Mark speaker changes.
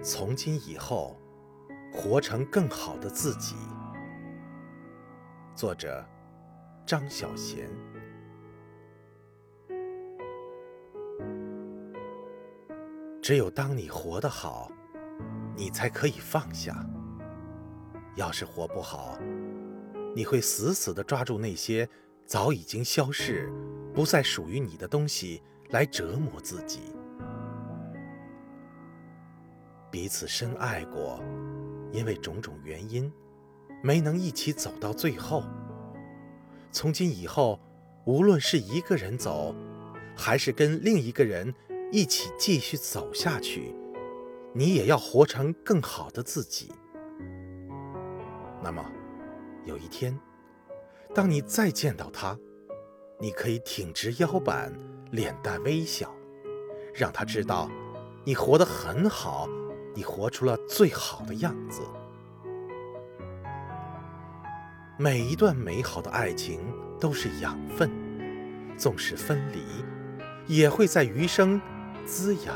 Speaker 1: 从今以后，活成更好的自己。作者：张小娴。只有当你活得好，你才可以放下。要是活不好，你会死死地抓住那些早已经消逝、不再属于你的东西来折磨自己。彼此深爱过，因为种种原因，没能一起走到最后。从今以后，无论是一个人走，还是跟另一个人一起继续走下去，你也要活成更好的自己。那么，有一天，当你再见到他，你可以挺直腰板，脸带微笑，让他知道你活得很好。你活出了最好的样子。每一段美好的爱情都是养分，纵使分离，也会在余生滋养。